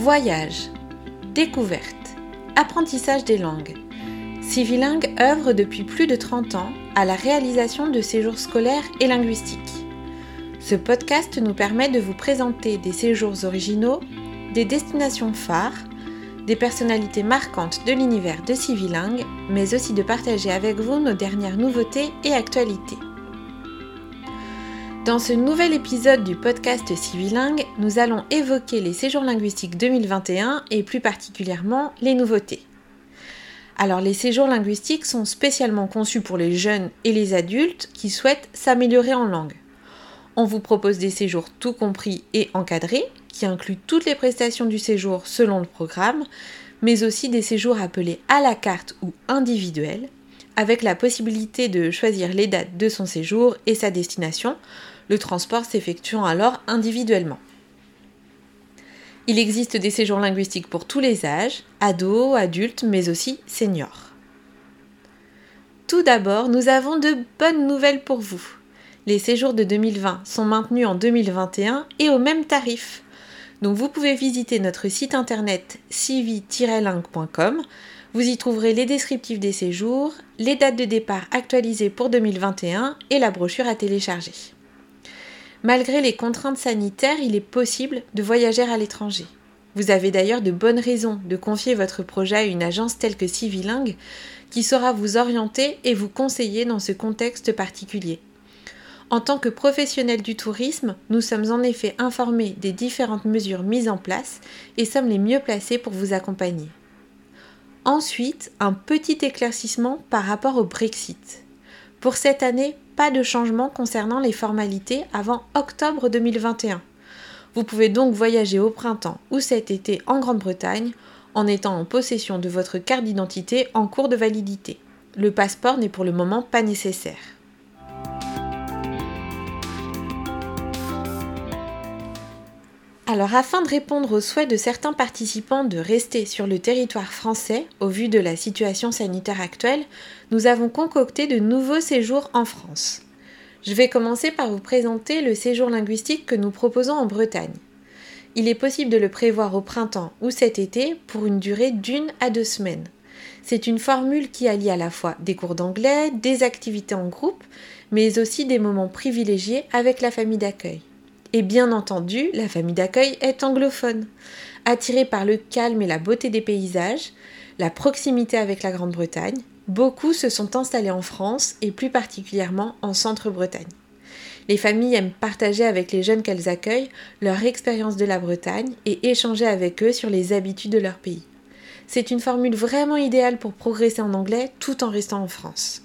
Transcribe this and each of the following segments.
Voyage, découverte, apprentissage des langues. Civilingue œuvre depuis plus de 30 ans à la réalisation de séjours scolaires et linguistiques. Ce podcast nous permet de vous présenter des séjours originaux, des destinations phares, des personnalités marquantes de l'univers de Civilingue, mais aussi de partager avec vous nos dernières nouveautés et actualités. Dans ce nouvel épisode du podcast Civilingue, nous allons évoquer les séjours linguistiques 2021 et plus particulièrement les nouveautés. Alors les séjours linguistiques sont spécialement conçus pour les jeunes et les adultes qui souhaitent s'améliorer en langue. On vous propose des séjours tout compris et encadrés, qui incluent toutes les prestations du séjour selon le programme, mais aussi des séjours appelés à la carte ou individuels, avec la possibilité de choisir les dates de son séjour et sa destination, le transport s'effectuant alors individuellement. Il existe des séjours linguistiques pour tous les âges, ados, adultes, mais aussi seniors. Tout d'abord, nous avons de bonnes nouvelles pour vous. Les séjours de 2020 sont maintenus en 2021 et au même tarif. Donc vous pouvez visiter notre site internet civi-lingue.com. Vous y trouverez les descriptifs des séjours, les dates de départ actualisées pour 2021 et la brochure à télécharger. Malgré les contraintes sanitaires, il est possible de voyager à l'étranger. Vous avez d'ailleurs de bonnes raisons de confier votre projet à une agence telle que Civilingue qui saura vous orienter et vous conseiller dans ce contexte particulier. En tant que professionnels du tourisme, nous sommes en effet informés des différentes mesures mises en place et sommes les mieux placés pour vous accompagner. Ensuite, un petit éclaircissement par rapport au Brexit. Pour cette année, de changement concernant les formalités avant octobre 2021. Vous pouvez donc voyager au printemps ou cet été en Grande-Bretagne en étant en possession de votre carte d'identité en cours de validité. Le passeport n'est pour le moment pas nécessaire. Alors afin de répondre aux souhaits de certains participants de rester sur le territoire français au vu de la situation sanitaire actuelle, nous avons concocté de nouveaux séjours en France. Je vais commencer par vous présenter le séjour linguistique que nous proposons en Bretagne. Il est possible de le prévoir au printemps ou cet été pour une durée d'une à deux semaines. C'est une formule qui allie à la fois des cours d'anglais, des activités en groupe, mais aussi des moments privilégiés avec la famille d'accueil. Et bien entendu, la famille d'accueil est anglophone. Attirée par le calme et la beauté des paysages, la proximité avec la Grande-Bretagne, beaucoup se sont installés en France et plus particulièrement en Centre-Bretagne. Les familles aiment partager avec les jeunes qu'elles accueillent leur expérience de la Bretagne et échanger avec eux sur les habitudes de leur pays. C'est une formule vraiment idéale pour progresser en anglais tout en restant en France.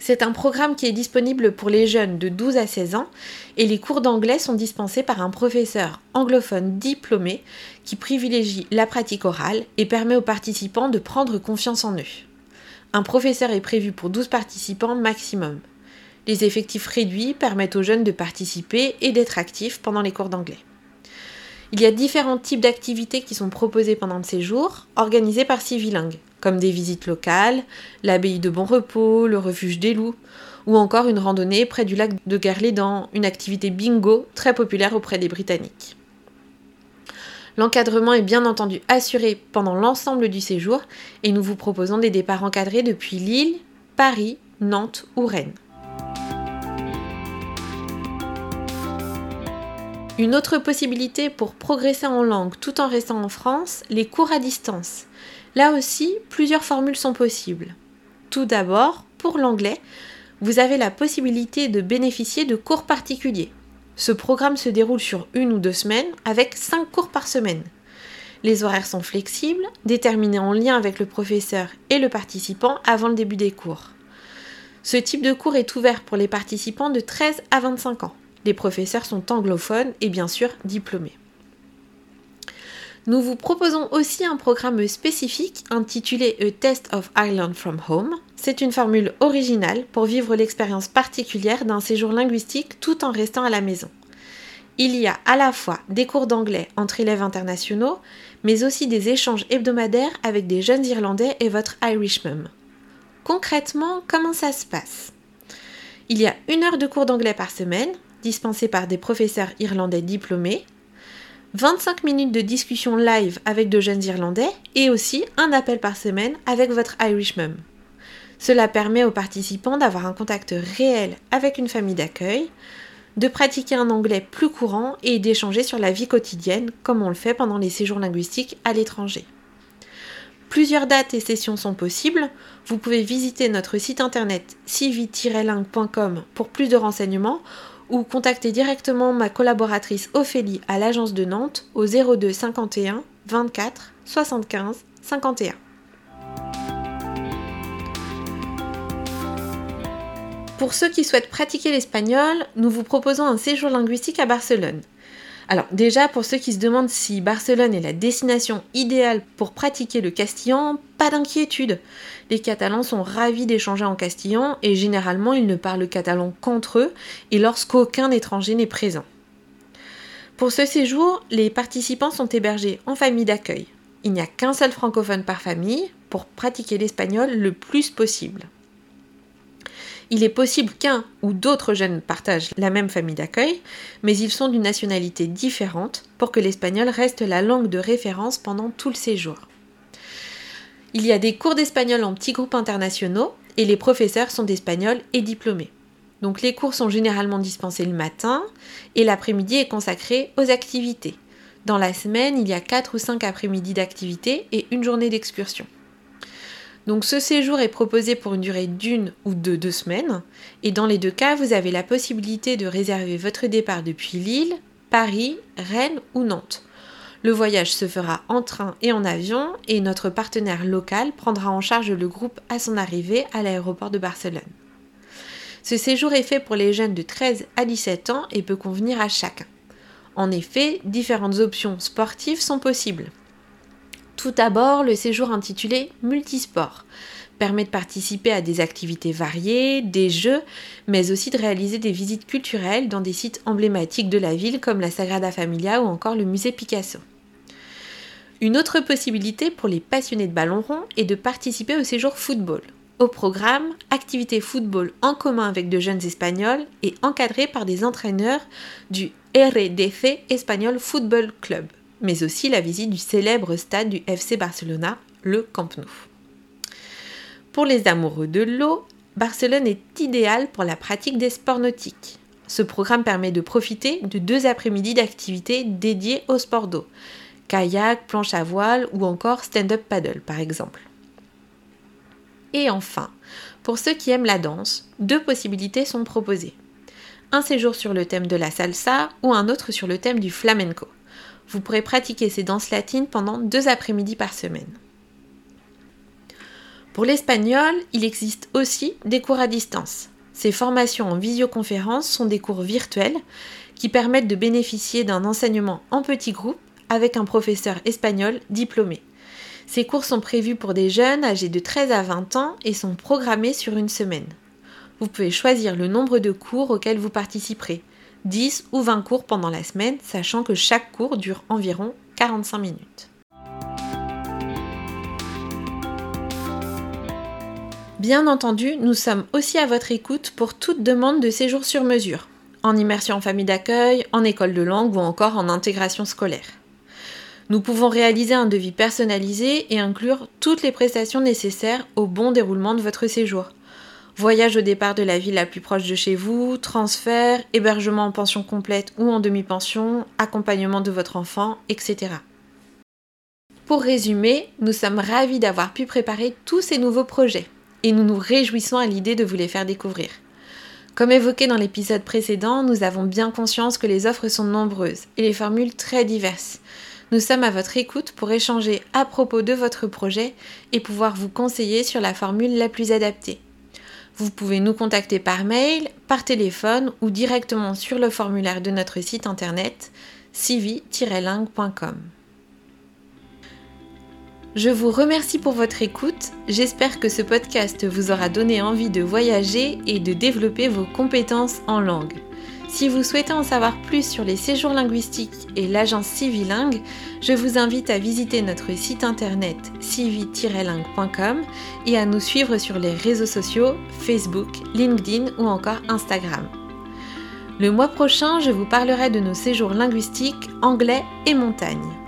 C'est un programme qui est disponible pour les jeunes de 12 à 16 ans et les cours d'anglais sont dispensés par un professeur anglophone diplômé qui privilégie la pratique orale et permet aux participants de prendre confiance en eux. Un professeur est prévu pour 12 participants maximum. Les effectifs réduits permettent aux jeunes de participer et d'être actifs pendant les cours d'anglais. Il y a différents types d'activités qui sont proposées pendant le séjour, organisées par Civilingue comme des visites locales, l'abbaye de Bon Repos, le refuge des loups, ou encore une randonnée près du lac de Garlédan, une activité bingo très populaire auprès des Britanniques. L'encadrement est bien entendu assuré pendant l'ensemble du séjour et nous vous proposons des départs encadrés depuis Lille, Paris, Nantes ou Rennes. Une autre possibilité pour progresser en langue tout en restant en France, les cours à distance. Là aussi, plusieurs formules sont possibles. Tout d'abord, pour l'anglais, vous avez la possibilité de bénéficier de cours particuliers. Ce programme se déroule sur une ou deux semaines avec cinq cours par semaine. Les horaires sont flexibles, déterminés en lien avec le professeur et le participant avant le début des cours. Ce type de cours est ouvert pour les participants de 13 à 25 ans. Les professeurs sont anglophones et bien sûr diplômés. Nous vous proposons aussi un programme spécifique intitulé A Test of Ireland from Home. C'est une formule originale pour vivre l'expérience particulière d'un séjour linguistique tout en restant à la maison. Il y a à la fois des cours d'anglais entre élèves internationaux, mais aussi des échanges hebdomadaires avec des jeunes Irlandais et votre Irish Mum. Concrètement, comment ça se passe? Il y a une heure de cours d'anglais par semaine, dispensés par des professeurs irlandais diplômés, 25 minutes de discussion live avec de jeunes Irlandais et aussi un appel par semaine avec votre Irish Mum. Cela permet aux participants d'avoir un contact réel avec une famille d'accueil, de pratiquer un anglais plus courant et d'échanger sur la vie quotidienne comme on le fait pendant les séjours linguistiques à l'étranger. Plusieurs dates et sessions sont possibles. Vous pouvez visiter notre site internet civi-lingue.com pour plus de renseignements ou contacter directement ma collaboratrice Ophélie à l'agence de Nantes au 02 51 24 75 51. Pour ceux qui souhaitent pratiquer l'espagnol, nous vous proposons un séjour linguistique à Barcelone. Alors déjà, pour ceux qui se demandent si Barcelone est la destination idéale pour pratiquer le castillan, pas d'inquiétude. Les Catalans sont ravis d'échanger en castillan et généralement ils ne parlent catalan qu'entre eux et lorsqu'aucun étranger n'est présent. Pour ce séjour, les participants sont hébergés en famille d'accueil. Il n'y a qu'un seul francophone par famille pour pratiquer l'espagnol le plus possible. Il est possible qu'un ou d'autres jeunes partagent la même famille d'accueil, mais ils sont d'une nationalité différente pour que l'espagnol reste la langue de référence pendant tout le séjour. Il y a des cours d'espagnol en petits groupes internationaux et les professeurs sont d'espagnol et diplômés. Donc les cours sont généralement dispensés le matin et l'après-midi est consacré aux activités. Dans la semaine, il y a 4 ou 5 après-midi d'activités et une journée d'excursion. Donc ce séjour est proposé pour une durée d'une ou de deux semaines. Et dans les deux cas, vous avez la possibilité de réserver votre départ depuis Lille, Paris, Rennes ou Nantes. Le voyage se fera en train et en avion et notre partenaire local prendra en charge le groupe à son arrivée à l'aéroport de Barcelone. Ce séjour est fait pour les jeunes de 13 à 17 ans et peut convenir à chacun. En effet, différentes options sportives sont possibles. Tout d'abord, le séjour intitulé Multisport permet de participer à des activités variées, des jeux, mais aussi de réaliser des visites culturelles dans des sites emblématiques de la ville comme la Sagrada Familia ou encore le musée Picasso. Une autre possibilité pour les passionnés de ballon rond est de participer au séjour football. Au programme, activité football en commun avec de jeunes espagnols et encadré par des entraîneurs du RDC Espagnol Football Club mais aussi la visite du célèbre stade du FC Barcelona, le Camp Nou. Pour les amoureux de l'eau, Barcelone est idéal pour la pratique des sports nautiques. Ce programme permet de profiter de deux après-midi d'activités dédiées au sport d'eau, kayak, planche à voile ou encore stand-up paddle par exemple. Et enfin, pour ceux qui aiment la danse, deux possibilités sont proposées. Un séjour sur le thème de la salsa ou un autre sur le thème du flamenco vous pourrez pratiquer ces danses latines pendant deux après-midi par semaine. Pour l'espagnol, il existe aussi des cours à distance. Ces formations en visioconférence sont des cours virtuels qui permettent de bénéficier d'un enseignement en petits groupes avec un professeur espagnol diplômé. Ces cours sont prévus pour des jeunes âgés de 13 à 20 ans et sont programmés sur une semaine. Vous pouvez choisir le nombre de cours auxquels vous participerez. 10 ou 20 cours pendant la semaine, sachant que chaque cours dure environ 45 minutes. Bien entendu, nous sommes aussi à votre écoute pour toute demande de séjour sur mesure, en immersion en famille d'accueil, en école de langue ou encore en intégration scolaire. Nous pouvons réaliser un devis personnalisé et inclure toutes les prestations nécessaires au bon déroulement de votre séjour, Voyage au départ de la ville la plus proche de chez vous, transfert, hébergement en pension complète ou en demi-pension, accompagnement de votre enfant, etc. Pour résumer, nous sommes ravis d'avoir pu préparer tous ces nouveaux projets et nous nous réjouissons à l'idée de vous les faire découvrir. Comme évoqué dans l'épisode précédent, nous avons bien conscience que les offres sont nombreuses et les formules très diverses. Nous sommes à votre écoute pour échanger à propos de votre projet et pouvoir vous conseiller sur la formule la plus adaptée. Vous pouvez nous contacter par mail, par téléphone ou directement sur le formulaire de notre site internet civi-lingue.com. Je vous remercie pour votre écoute. J'espère que ce podcast vous aura donné envie de voyager et de développer vos compétences en langue. Si vous souhaitez en savoir plus sur les séjours linguistiques et l'agence Civilingue, je vous invite à visiter notre site internet civi-lingue.com et à nous suivre sur les réseaux sociaux Facebook, LinkedIn ou encore Instagram. Le mois prochain, je vous parlerai de nos séjours linguistiques anglais et montagne.